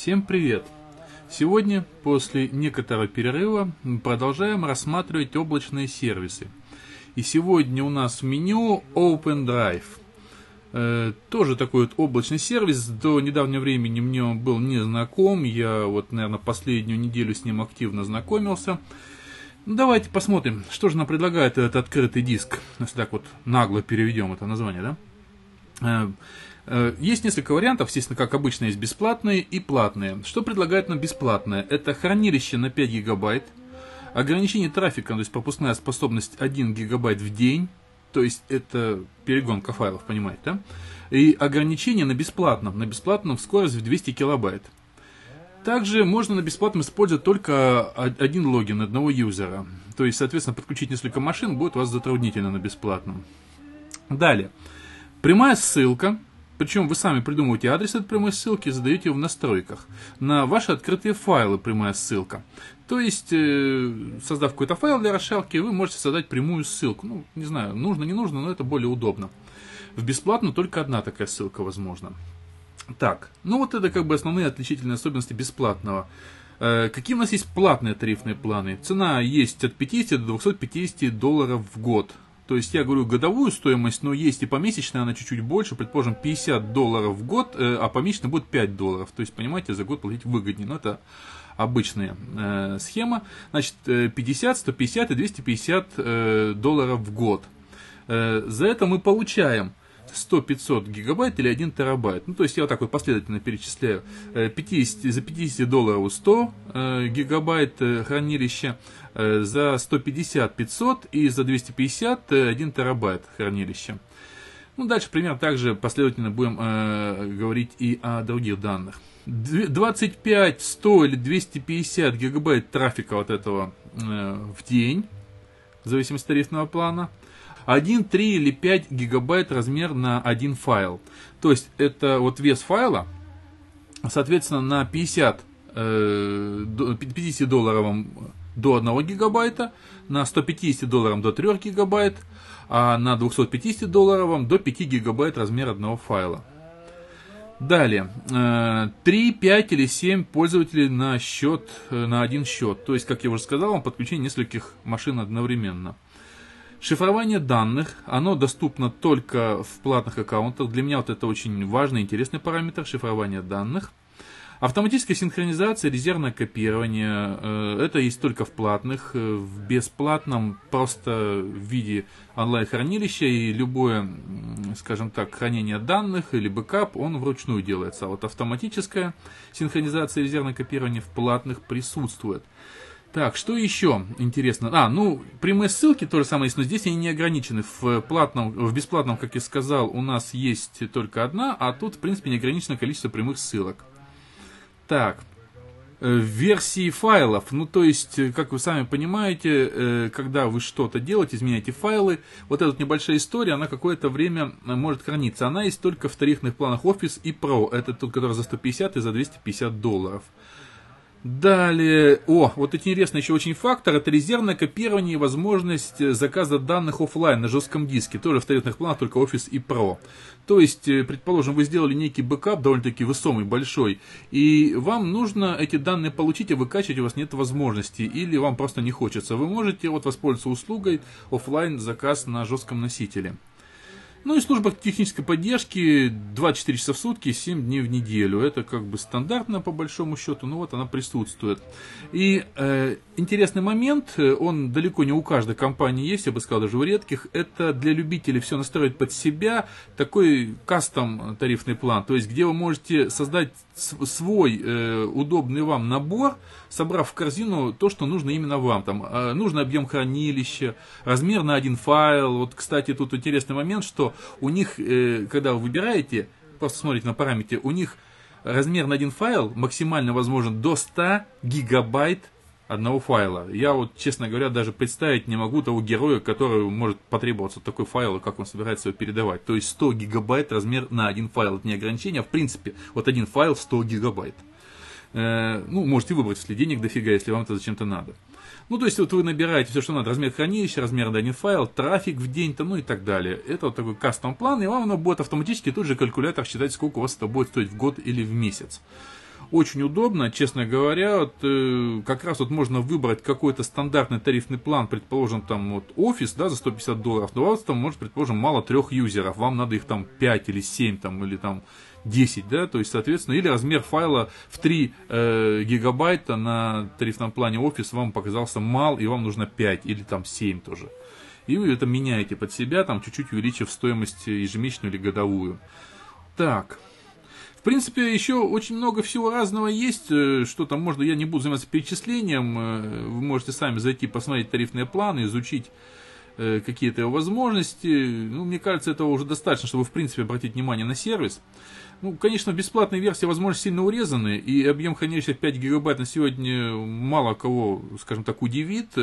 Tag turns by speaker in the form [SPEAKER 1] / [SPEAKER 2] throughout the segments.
[SPEAKER 1] Всем привет! Сегодня, после некоторого перерыва, продолжаем рассматривать облачные сервисы. И сегодня у нас в меню OpenDrive. Э, тоже такой вот облачный сервис. До недавнего времени мне он был не знаком. Я вот, наверное, последнюю неделю с ним активно знакомился. Давайте посмотрим, что же нам предлагает этот открытый диск. Если так вот нагло переведем это название, да? Э, есть несколько вариантов, естественно, как обычно, есть бесплатные и платные. Что предлагает нам бесплатное? Это хранилище на 5 гигабайт, ограничение трафика, то есть пропускная способность 1 гигабайт в день, то есть это перегонка файлов, понимаете, да? И ограничение на бесплатном, на бесплатном скорость в 200 килобайт. Также можно на бесплатном использовать только один логин одного юзера. То есть, соответственно, подключить несколько машин будет вас затруднительно на бесплатном. Далее. Прямая ссылка, причем вы сами придумываете адрес этой прямой ссылки и задаете его в настройках. На ваши открытые файлы прямая ссылка. То есть, э, создав какой-то файл для расшалки, вы можете создать прямую ссылку. Ну, не знаю, нужно, не нужно, но это более удобно. В бесплатно только одна такая ссылка возможна. Так, ну вот это как бы основные отличительные особенности бесплатного. Э, какие у нас есть платные тарифные планы? Цена есть от 50 до 250 долларов в год. То есть я говорю годовую стоимость, но есть и помесячная, она чуть-чуть больше, предположим, 50 долларов в год, э, а помесячно будет 5 долларов. То есть, понимаете, за год платить выгоднее. Но это обычная э, схема. Значит, 50, 150 и 250 э, долларов в год. Э, за это мы получаем 100-500 гигабайт или 1 терабайт. Ну, то есть я вот так вот последовательно перечисляю. 50, за 50 долларов 100 э, гигабайт э, хранилища, Э, за 150 500 и за 250 1 э, терабайт хранилища. Ну, дальше примерно также последовательно будем э, говорить и о других данных. 25, 100 или 250 гигабайт трафика вот этого э, в день, в зависимости от тарифного плана. 1, 3 или 5 гигабайт размер на один файл. То есть это вот вес файла, соответственно, на 50, э, 50 долларовом до 1 гигабайта, на 150 долларов до 3 гигабайт, а на 250 долларовом до 5 гигабайт размер одного файла. Далее, 3, э, 5 или 7 пользователей на счет, э, на один счет. То есть, как я уже сказал, подключение нескольких машин одновременно. Шифрование данных, оно доступно только в платных аккаунтах. Для меня вот это очень важный, интересный параметр шифрования данных. Автоматическая синхронизация, резервное копирование, э, это есть только в платных, э, в бесплатном просто в виде онлайн-хранилища и любое, скажем так, хранение данных или бэкап, он вручную делается. А вот автоматическая синхронизация, резервное копирование в платных присутствует. Так, что еще интересно? А, ну, прямые ссылки то же самое есть, но здесь они не ограничены. В платном, в бесплатном, как я сказал, у нас есть только одна, а тут, в принципе, неограниченное количество прямых ссылок. Так, э, версии файлов. Ну, то есть, э, как вы сами понимаете, э, когда вы что-то делаете, изменяете файлы, вот эта небольшая история, она какое-то время может храниться. Она есть только в тарифных планах Office и Pro. Это тот, который за 150 и за 250 долларов. Далее, о, вот интересный еще очень фактор, это резервное копирование и возможность заказа данных офлайн на жестком диске, тоже в тарифных планах, только Office и Pro. То есть, э, предположим, вы сделали некий бэкап, довольно-таки высокий, большой, и вам нужно эти данные получить, а выкачивать у вас нет возможности, или вам просто не хочется. Вы можете вот воспользоваться услугой офлайн заказ на жестком носителе. Ну и служба технической поддержки 24 часа в сутки, 7 дней в неделю. Это как бы стандартно по большому счету, но вот она присутствует. И э, интересный момент, он далеко не у каждой компании есть, я бы сказал, даже у редких, это для любителей все настроить под себя, такой кастом тарифный план, то есть где вы можете создать свой э, удобный вам набор, собрав в корзину то, что нужно именно вам. Там, э, нужный объем хранилища, размер на один файл. Вот, кстати, тут интересный момент, что у них, э, когда вы выбираете, просто смотрите на параметре, у них размер на один файл максимально возможен до 100 гигабайт одного файла. Я вот, честно говоря, даже представить не могу того героя, который может потребоваться такой файл, и как он собирается его передавать. То есть 100 гигабайт размер на один файл. Это не ограничение, а в принципе вот один файл 100 гигабайт. Э, ну, можете выбрать, если денег дофига, если вам это зачем-то надо. Ну, то есть, вот вы набираете все, что надо, размер хранилища, размер один файл, трафик в день, там, ну и так далее. Это вот такой кастом план, и вам оно будет автоматически тут же калькулятор считать, сколько у вас это будет стоить в год или в месяц. очень удобно, честно говоря, вот, э, как раз вот можно выбрать какой-то стандартный тарифный план, предположим, там вот офис, да, за 150 долларов, но у вас там может, предположим, мало трех юзеров, вам надо их там 5 или 7 там, или там 10, да, то есть, соответственно, или размер файла в 3 э, гигабайта на тарифном плане офис вам показался мал, и вам нужно 5 или там 7 тоже. И вы это меняете под себя, там чуть-чуть увеличив стоимость ежемесячную или годовую. Так, в принципе, еще очень много всего разного есть, э, что там можно, я не буду заниматься перечислением, э, вы можете сами зайти, посмотреть тарифные планы, изучить какие-то его возможности. Ну, мне кажется, этого уже достаточно, чтобы, в принципе, обратить внимание на сервис. Ну, конечно, в бесплатной версии возможности сильно урезаны, и объем хранилища 5 гигабайт на сегодня мало кого, скажем так, удивит.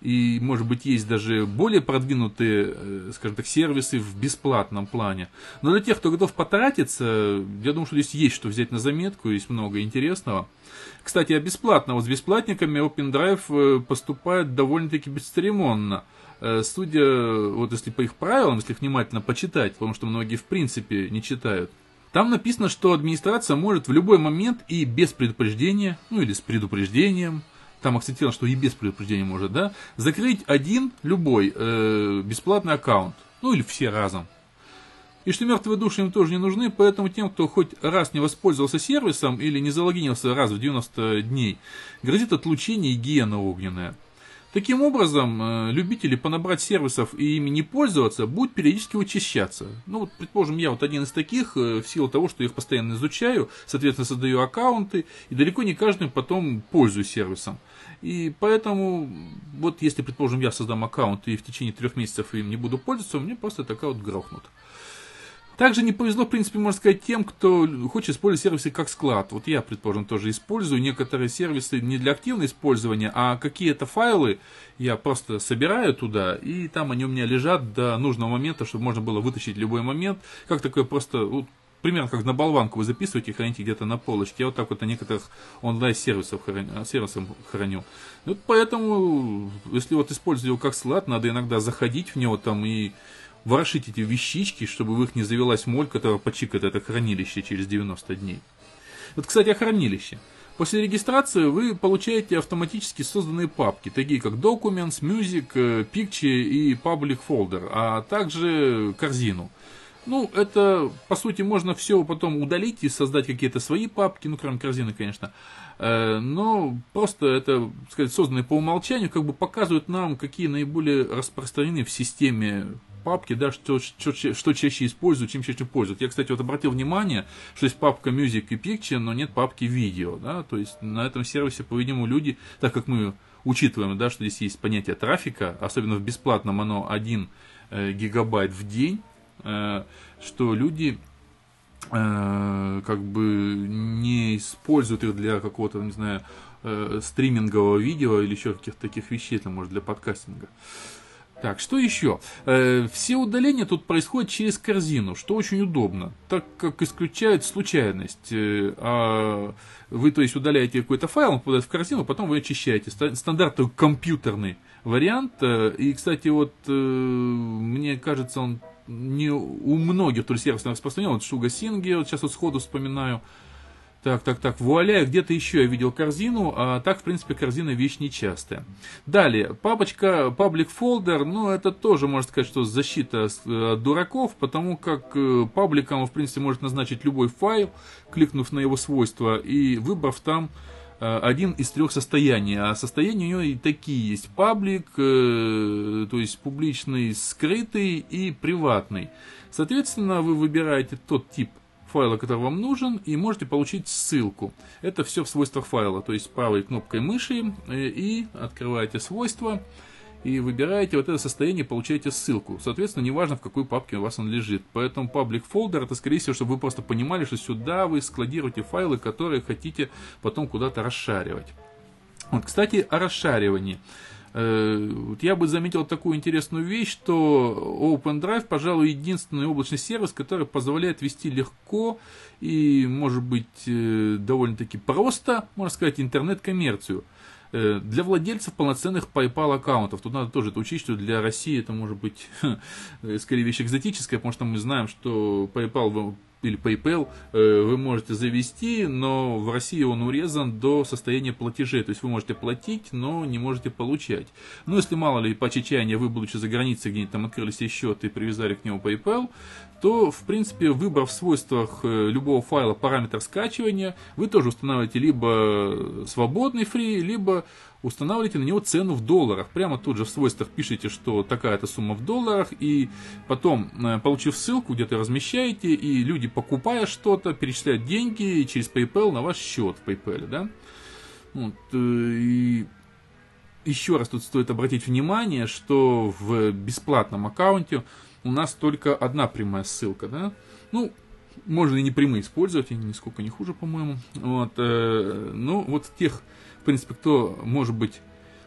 [SPEAKER 1] И, может быть, есть даже более продвинутые, э, скажем так, сервисы в бесплатном плане. Но для тех, кто готов потратиться, я думаю, что здесь есть что взять на заметку, есть много интересного. Кстати, а бесплатно, вот с бесплатниками OpenDrive э, поступает довольно-таки бесцеремонно. Э, судя, вот если по их правилам, если внимательно почитать, потому что многие в принципе не читают, там написано, что администрация может в любой момент и без предупреждения, ну или с предупреждением, там акцентировано, что и без предупреждения может, да, закрыть один, любой, э, бесплатный аккаунт, ну или все разом. И что мертвые души им тоже не нужны, поэтому тем, кто хоть раз не воспользовался сервисом или не залогинился раз в 90 дней, грозит отлучение и гиена огненная. Таким образом, э, любители понабрать сервисов и ими не пользоваться будут периодически вычищаться. Ну, вот, предположим, я вот один из таких, э, в силу того, что я их постоянно изучаю, соответственно, создаю аккаунты, и далеко не каждый потом пользуюсь сервисом. И поэтому, вот если, предположим, я создам аккаунт и в течение трех месяцев им не буду пользоваться, мне просто этот аккаунт грохнут. Также не повезло, в принципе, можно сказать, тем, кто хочет использовать сервисы как склад. Вот я, предположим, тоже использую некоторые сервисы не для активного использования, а какие-то файлы я просто собираю туда, и там они у меня лежат до нужного момента, чтобы можно было вытащить любой момент. Как такое просто, вот, примерно как на болванку вы записываете храните где-то на полочке. Я вот так вот на некоторых онлайн-сервисах храню, храню. Вот поэтому, если вот использовать его как склад, надо иногда заходить в него там и ворошить эти вещички, чтобы в их не завелась моль, которая почикает это хранилище через 90 дней. Вот, кстати, о хранилище. После регистрации вы получаете автоматически созданные папки, такие как Documents, Music, э, Picture и Public Folder, а также корзину. Ну, это, по сути, можно все потом удалить и создать какие-то свои папки, ну, кроме корзины, конечно. Э, но просто это, сказать, созданные по умолчанию, как бы показывают нам, какие наиболее распространены в системе папки, да, что, что, что чаще используют, чем чаще пользуют. Я, кстати, вот обратил внимание, что есть папка Music и Picture, но нет папки видео, да, то есть на этом сервисе, по-видимому, люди, так как мы учитываем, да, что здесь есть понятие трафика, особенно в бесплатном оно 1 э, гигабайт в день, э, что люди э, как бы не используют их для какого-то, не знаю, стримингового видео или еще каких-то таких вещей, там, может, для подкастинга. Так, что еще? Э, все удаления тут происходят через корзину, что очень удобно, так как исключает случайность. Э, а вы, то есть, удаляете какой-то файл, он попадает в корзину, потом вы очищаете. Стандартный компьютерный вариант. Э, и, кстати, вот мне кажется, он не у многих, то есть сервисов распространен, вот Шуга Синги, вот сейчас вот сходу вспоминаю, так, так, так, вуаля, где-то еще я видел корзину, а так, в принципе, корзина вещь нечастая. Далее, папочка Public Folder, ну, это тоже, можно сказать, что защита э, от дураков, потому как э, пабликом, в принципе, может назначить любой файл, кликнув на его свойства и выбрав там э, один из трех состояний. А состояния у него и такие есть. Паблик, то есть публичный, скрытый и приватный. Соответственно, вы выбираете тот тип файла, который вам нужен, и можете получить ссылку. Это все в свойствах файла, то есть правой кнопкой мыши э, и открываете свойства и выбираете вот это состояние, получаете ссылку. Соответственно, неважно, в какой папке у вас он лежит. Поэтому public folder, это скорее всего, чтобы вы просто понимали, что сюда вы складируете файлы, которые хотите потом куда-то расшаривать. Вот, кстати, о расшаривании. Э, вот я бы заметил такую интересную вещь, что OpenDrive, пожалуй, единственный облачный сервис, который позволяет вести легко и, может быть, э, довольно-таки просто, можно сказать, интернет-коммерцию э, для владельцев полноценных PayPal аккаунтов. Тут надо тоже это учесть, что для России это может быть скорее вещь экзотическая, потому что мы знаем, что PayPal или PayPal э, вы можете завести, но в России он урезан до состояния платежей. То есть вы можете платить, но не можете получать. Ну, если мало ли по чечаянию вы, будучи за границей, где-нибудь там открыли себе счет и привязали к нему PayPal, то, в принципе, выбрав в свойствах э, любого файла параметр скачивания, вы тоже устанавливаете либо свободный фри, либо устанавливаете на него цену в долларах. Прямо тут же в свойствах пишите, что такая-то сумма в долларах, и потом, э, получив ссылку, где-то размещаете, и люди, покупая что-то, перечисляют деньги через PayPal на ваш счет в PayPal. Да? Вот, э, и еще раз тут стоит обратить внимание, что в бесплатном аккаунте у нас только одна прямая ссылка. Да? Ну, можно и не прямые использовать, они нисколько не хуже, по-моему. Вот, э, ну, вот тех в принципе, кто, может быть,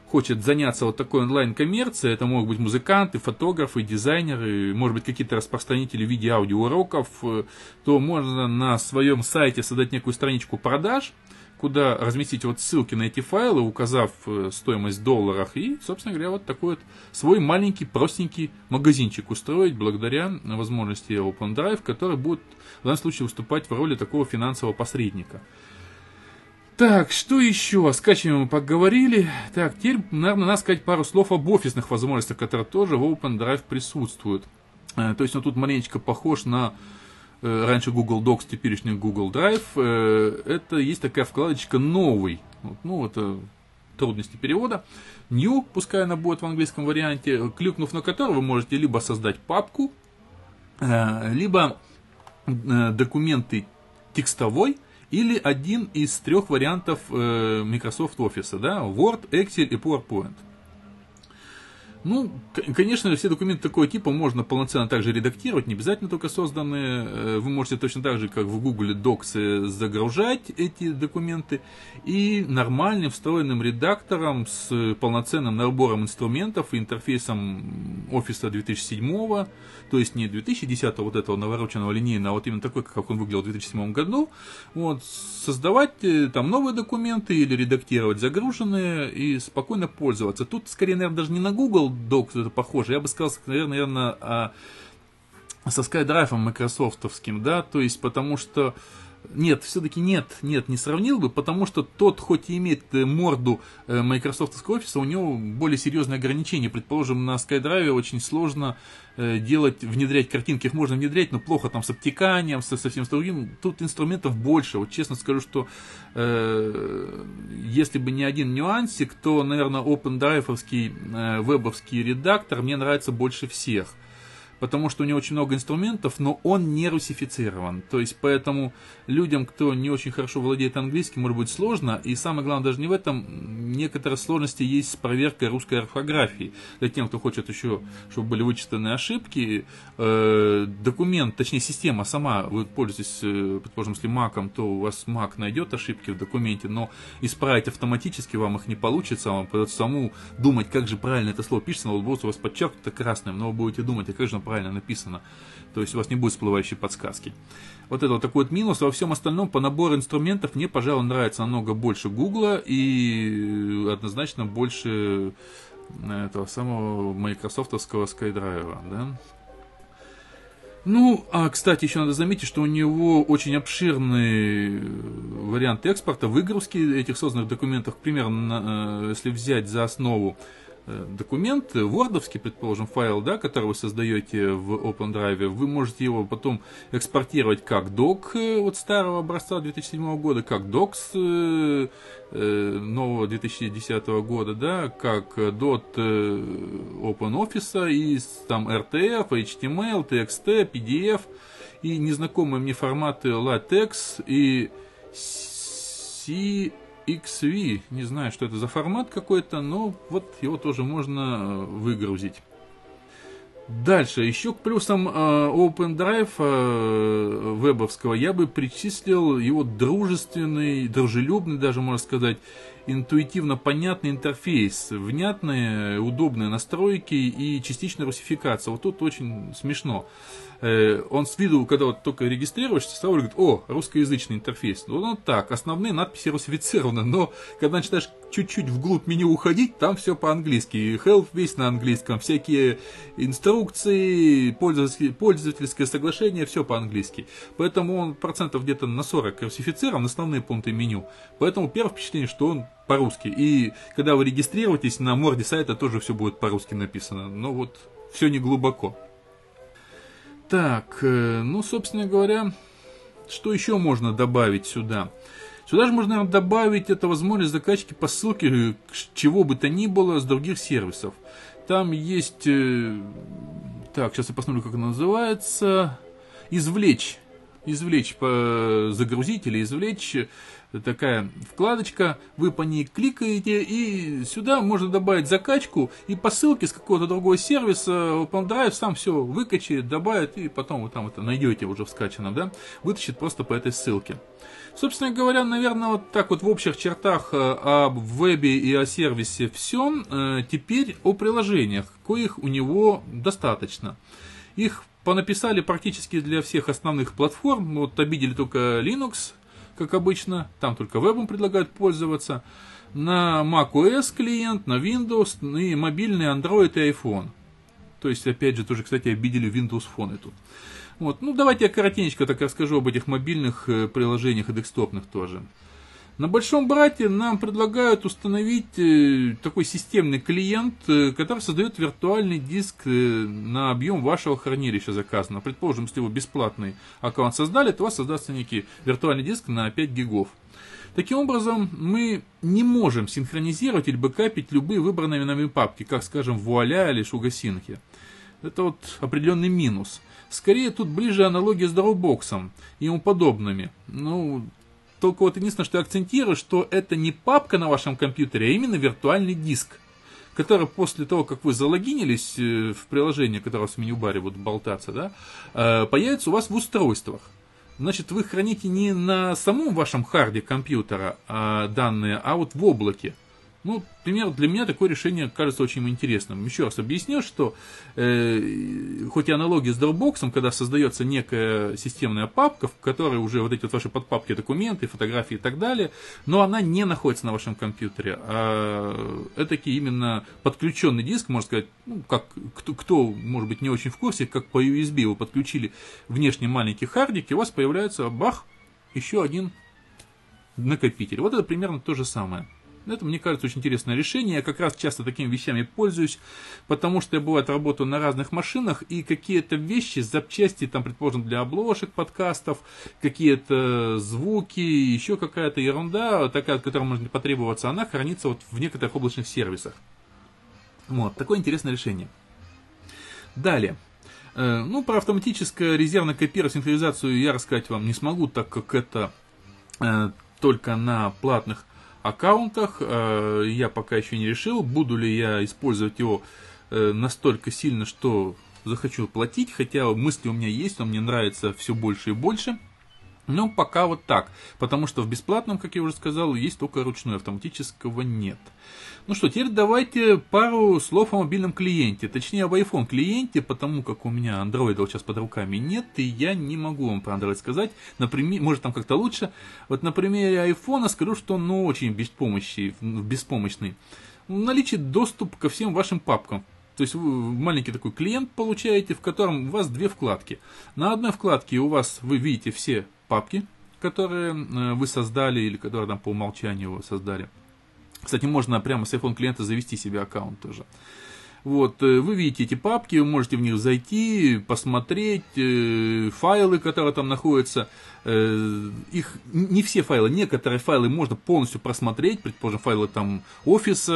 [SPEAKER 1] хочет заняться вот такой онлайн-коммерцией, это могут быть музыканты, фотографы, дизайнеры, может быть, какие-то распространители в виде аудиоуроков, э, то можно на своем сайте создать некую страничку продаж, куда разместить вот ссылки на эти файлы, указав э, стоимость в долларах, и, собственно говоря, вот такой вот свой маленький, простенький магазинчик устроить благодаря возможности OpenDrive, который будет в данном случае выступать в роли такого финансового посредника. Так, что еще? О скачивании мы поговорили. Так, теперь, наверное, надо сказать пару слов об офисных возможностях, которые тоже в OpenDrive присутствуют. Э, то есть, он тут маленечко похож на раньше Google Docs, теперешний Google Drive. Э, это есть такая вкладочка «Новый». Ну, это трудности перевода. New, пускай она будет в английском варианте, кликнув на которую вы можете либо создать папку, либо документы текстовой, или один из трех вариантов э, Microsoft Office, да, Word, Excel и PowerPoint. Ну, конечно, все документы такого типа можно полноценно также редактировать, не обязательно только созданные. Э, вы можете точно так же, как в Google Docs, загружать эти документы и нормальным встроенным редактором с полноценным набором инструментов и интерфейсом Office 2007, то есть не 2010 вот этого навороченного линейного, а вот именно такой, как он выглядел в 2007 году, вот, создавать э, там новые документы или редактировать загруженные и спокойно пользоваться. Тут скорее, наверное, даже не на Google Docs это похоже. Я бы сказал, наверное, наверное а, со SkyDrive майкрософтовским, да, то есть потому что нет, все-таки нет, нет, не сравнил бы, потому что тот, хоть и имеет э, морду э, Microsoft офиса, у него более серьезные ограничения. Предположим, на SkyDrive очень сложно э, делать, внедрять картинки, их можно внедрять, но плохо там с обтеканием, со, со всем другим. Тут инструментов больше. Вот честно скажу, что э, если бы не один нюансик, то, наверное, OpenDrive э, вебовский редактор мне нравится больше всех потому что у него очень много инструментов, но он не русифицирован. То есть, поэтому людям, кто не очень хорошо владеет английским, может быть сложно. И самое главное, даже не в этом, некоторые сложности есть с проверкой русской орфографии. Для тех, кто хочет еще, чтобы были вычитаны ошибки, э, документ, точнее система сама, вы пользуетесь, э, предположим, если маком, то у вас Mac найдет ошибки в документе, но исправить автоматически вам их не получится, вам придется саму думать, как же правильно это слово пишется, на лбу у вас подчеркнуто красным, но вы будете думать, а как же правильно написано. То есть у вас не будет всплывающей подсказки. Вот это вот такой вот минус. Во всем остальном по набору инструментов мне, пожалуй, нравится намного больше Гугла и однозначно больше э, этого самого майкрософтовского SkyDrive. Да? Ну, а, кстати, еще надо заметить, что у него очень обширный вариант экспорта, выгрузки этих созданных документов. Примерно, э, если взять за основу Э, документ, вордовский, предположим, файл, да, который вы создаете в OpenDrive, вы можете его потом экспортировать как док э, вот старого образца 2007 года, как докс э, нового 2010 года, да, как dot OpenOffice и там RTF, HTML, TXT, PDF и незнакомые мне форматы LaTeX и C XV, не знаю, что это за формат какой-то, но вот его тоже можно э, выгрузить. Дальше, еще к плюсам э, OpenDrive э, вебовского я бы причислил его дружественный, дружелюбный даже, можно сказать, интуитивно понятный интерфейс, внятные, удобные настройки и частичная русификация. Вот тут очень смешно. Он с виду, когда вот только регистрируешься, сразу говорит, о, русскоязычный интерфейс. Ну, ну так, основные надписи русифицированы, но когда начинаешь чуть-чуть вглубь меню уходить, там все по-английски. Help весь на английском, всякие инструкции, пользовательское соглашение, все по-английски. Поэтому он процентов где-то на 40 русифицирован, основные пункты меню. Поэтому первое впечатление, что он по-русски. И когда вы регистрируетесь, на морде сайта тоже все будет по-русски написано. Но вот все не глубоко. Так, э, ну, собственно говоря, что еще можно добавить сюда? Сюда же можно добавить это возможность закачки по ссылке э, чего бы то ни было с других сервисов. Там есть, э, так, сейчас я посмотрю, как она называется, извлечь, извлечь, загрузить или извлечь такая вкладочка, вы по ней кликаете, и сюда можно добавить закачку, и по ссылке с какого-то другого сервиса OpenDrive сам все выкачает, добавит, и потом вы там это найдете уже в скачанном, да, вытащит просто по этой ссылке. Собственно говоря, наверное, вот так вот в общих чертах э, об вебе и о сервисе все. Э, теперь о приложениях, коих у него достаточно. Их понаписали практически для всех основных платформ. Вот обидели только Linux, как обычно, там только вебом предлагают пользоваться, на macOS клиент, на Windows и мобильный Android и iPhone. То есть, опять же, тоже, кстати, обидели Windows Phone тут. Вот. Ну, давайте я коротенько так расскажу об этих мобильных э, приложениях и декстопных тоже. На Большом Брате нам предлагают установить э, такой системный клиент, э, который создает виртуальный диск э, на объем вашего хранилища заказано. Предположим, если вы бесплатный аккаунт создали, то у вас создастся некий виртуальный диск на 5 гигов. Таким образом, мы не можем синхронизировать или бэкапить любые выбранные нами папки, как, скажем, Вуаля или Шугасинки. Это вот определенный минус. Скорее, тут ближе аналогия с Dropbox и ему подобными. Ну, только вот единственное, что я акцентирую, что это не папка на вашем компьютере, а именно виртуальный диск, который после того, как вы залогинились э, в приложение, которое в меню-баре будет болтаться, да, э, появится у вас в устройствах. Значит, вы храните не на самом вашем харде компьютера а данные, а вот в облаке. Ну, например, для меня такое решение кажется очень интересным. Еще раз объясню, что э, хоть и аналогия с Dropbox, когда создается некая системная папка, в которой уже вот эти вот ваши подпапки документы, фотографии и так далее, но она не находится на вашем компьютере. А это именно подключенный диск, можно сказать, ну, как кто, кто, может быть, не очень в курсе, как по USB вы подключили внешний маленький хардик, и у вас появляется, бах, еще один накопитель. Вот это примерно то же самое. Это, мне кажется, очень интересное решение. Я как раз часто такими вещами пользуюсь, потому что я, бывает, работаю на разных машинах, и какие-то вещи, запчасти, там, предположим, для обложек подкастов, какие-то звуки, еще какая-то ерунда, такая, которая может потребоваться, она хранится вот в некоторых облачных сервисах. Вот, такое интересное решение. Далее. Э, ну, про автоматическое резервное копирование, синхронизацию я рассказать вам не смогу, так как это э, только на платных аккаунтах. Э, я пока еще не решил, буду ли я использовать его э, настолько сильно, что захочу платить, хотя мысли у меня есть, он мне нравится все больше и больше. Но пока вот так, потому что в бесплатном, как я уже сказал, есть только ручной, автоматического нет. Ну что, теперь давайте пару слов о мобильном клиенте, точнее об iPhone клиенте, потому как у меня Android сейчас под руками нет, и я не могу вам про Android сказать, например, может там как-то лучше. Вот на примере iPhone скажу, что он ну, очень беспомощный, беспомощный. Наличит доступ ко всем вашим папкам, то есть вы маленький такой клиент получаете, в котором у вас две вкладки. На одной вкладке у вас вы видите все папки, которые э, вы создали или которые там по умолчанию вы создали. Кстати, можно прямо с iPhone клиента завести себе аккаунт тоже. Вот, э, вы видите эти папки, вы можете в них зайти, посмотреть э, файлы, которые там находятся. Э, их не все файлы, некоторые файлы можно полностью просмотреть, предположим, файлы там офиса,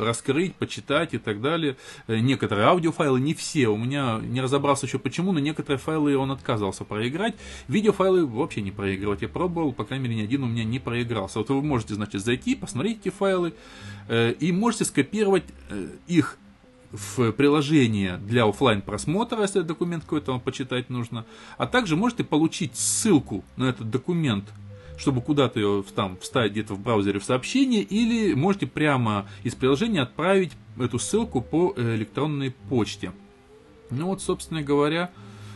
[SPEAKER 1] раскрыть, почитать и так далее. Некоторые аудиофайлы, не все. У меня не разобрался еще почему, но некоторые файлы он отказывался проиграть. Видеофайлы вообще не проигрывать. Я пробовал, по крайней мере, ни один у меня не проигрался. Вот вы можете, значит, зайти, посмотреть эти файлы и можете скопировать их в приложение для офлайн просмотра, если документ какой-то вам почитать нужно, а также можете получить ссылку на этот документ чтобы куда-то ее там вставить где-то в браузере в сообщение, или можете прямо из приложения отправить эту ссылку по электронной почте. Ну вот, собственно говоря,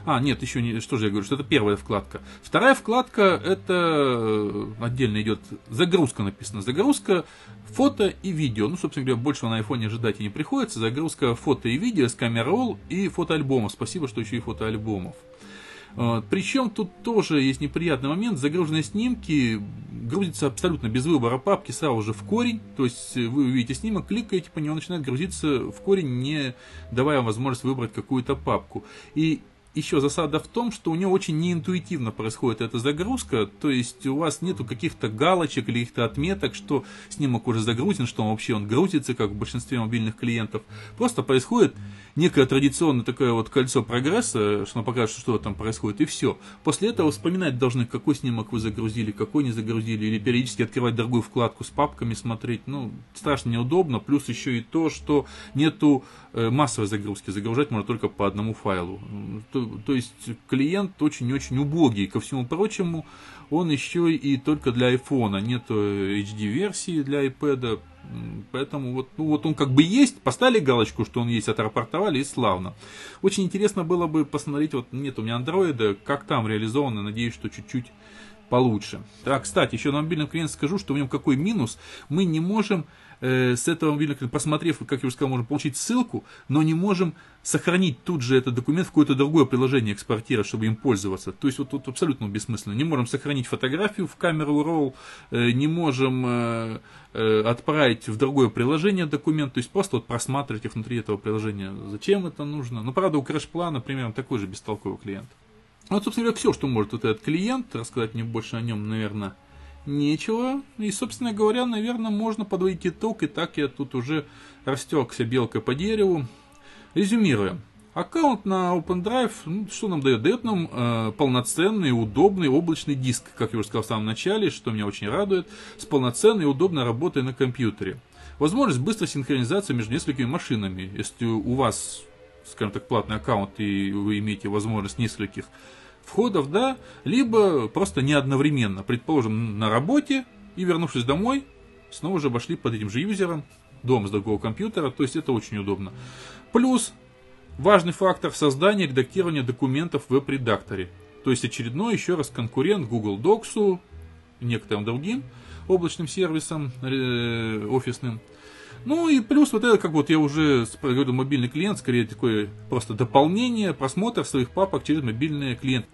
[SPEAKER 1] а, нет, еще не, что же я говорю, что это первая вкладка. Вторая вкладка, это э, отдельно идет загрузка написано. Загрузка фото и видео. Ну, собственно говоря, больше на айфоне ожидать и не приходится. Загрузка фото и видео с камер ролл и фотоальбомов. Спасибо, что еще и фотоальбомов. Причем тут тоже есть неприятный момент. Загруженные снимки грузятся абсолютно без выбора папки сразу же в корень. То есть вы увидите снимок, кликаете по нему, начинает грузиться в корень, не давая возможность выбрать какую-то папку. И еще засада в том, что у него очень неинтуитивно происходит эта загрузка, то есть у вас нету каких-то галочек или каких-то отметок, что снимок уже загрузен, что он вообще он грузится, как в большинстве мобильных клиентов. Просто происходит некое традиционное такое вот кольцо прогресса, что оно покажет, что там происходит, и все. После этого вспоминать должны, какой снимок вы загрузили, какой не загрузили, или периодически открывать другую вкладку с папками, смотреть. Ну, страшно неудобно, плюс еще и то, что нету э, массовой загрузки, загружать можно только по одному файлу. То, то, есть клиент очень-очень убогий. Ко всему прочему, он еще и только для iPhone, нет HD-версии для iPad. Поэтому вот, ну, вот он как бы есть, поставили галочку, что он есть, отрапортовали и славно. Очень интересно было бы посмотреть, вот нет у меня андроида, как там реализовано, надеюсь, что чуть-чуть получше. Так, кстати, еще на мобильном клиенте скажу, что в нем какой минус. Мы не можем э, с этого мобильного клиента, посмотрев, как я уже сказал, можем получить ссылку, но не можем сохранить тут же этот документ в какое-то другое приложение экспортировать, чтобы им пользоваться. То есть вот тут абсолютно бессмысленно. Не можем сохранить фотографию в камеру RAW, э, не можем э, отправить в другое приложение документ, то есть просто вот просматривать их внутри этого приложения. Зачем это нужно? Ну, правда, у Crash примерно такой же бестолковый клиент. Вот, собственно говоря, все, что может вот этот клиент, рассказать мне больше о нем, наверное, нечего. И, собственно говоря, наверное, можно подводить итог. И так я тут уже растекся белкой по дереву. Резюмируем. Аккаунт на OpenDrive, ну, что нам дает? Дает нам э, полноценный, удобный облачный диск, как я уже сказал в самом начале, что меня очень радует, с полноценной и удобной работой на компьютере. Возможность быстрой синхронизации между несколькими машинами. Если у вас, скажем так, платный аккаунт и вы имеете возможность нескольких входов, да, либо просто не одновременно. Предположим, на работе и вернувшись домой, снова же обошли под этим же юзером дом с другого компьютера, то есть это очень удобно. Плюс важный фактор создания и редактирования документов в веб-редакторе. То есть очередной еще раз конкурент Google Docs, некоторым другим облачным сервисом э, офисным. Ну и плюс вот это, как вот я уже говорю, мобильный клиент, скорее такое просто дополнение, просмотр своих папок через мобильный клиент.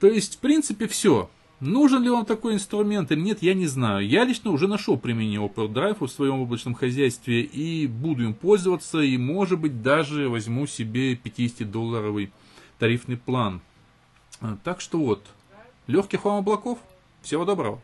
[SPEAKER 1] То есть, в принципе, все. Нужен ли вам такой инструмент или нет, я не знаю. Я лично уже нашел применение OpenDrive в своем облачном хозяйстве и буду им пользоваться, и может быть даже возьму себе 50-долларовый тарифный план. Так что вот, легких вам облаков, всего доброго.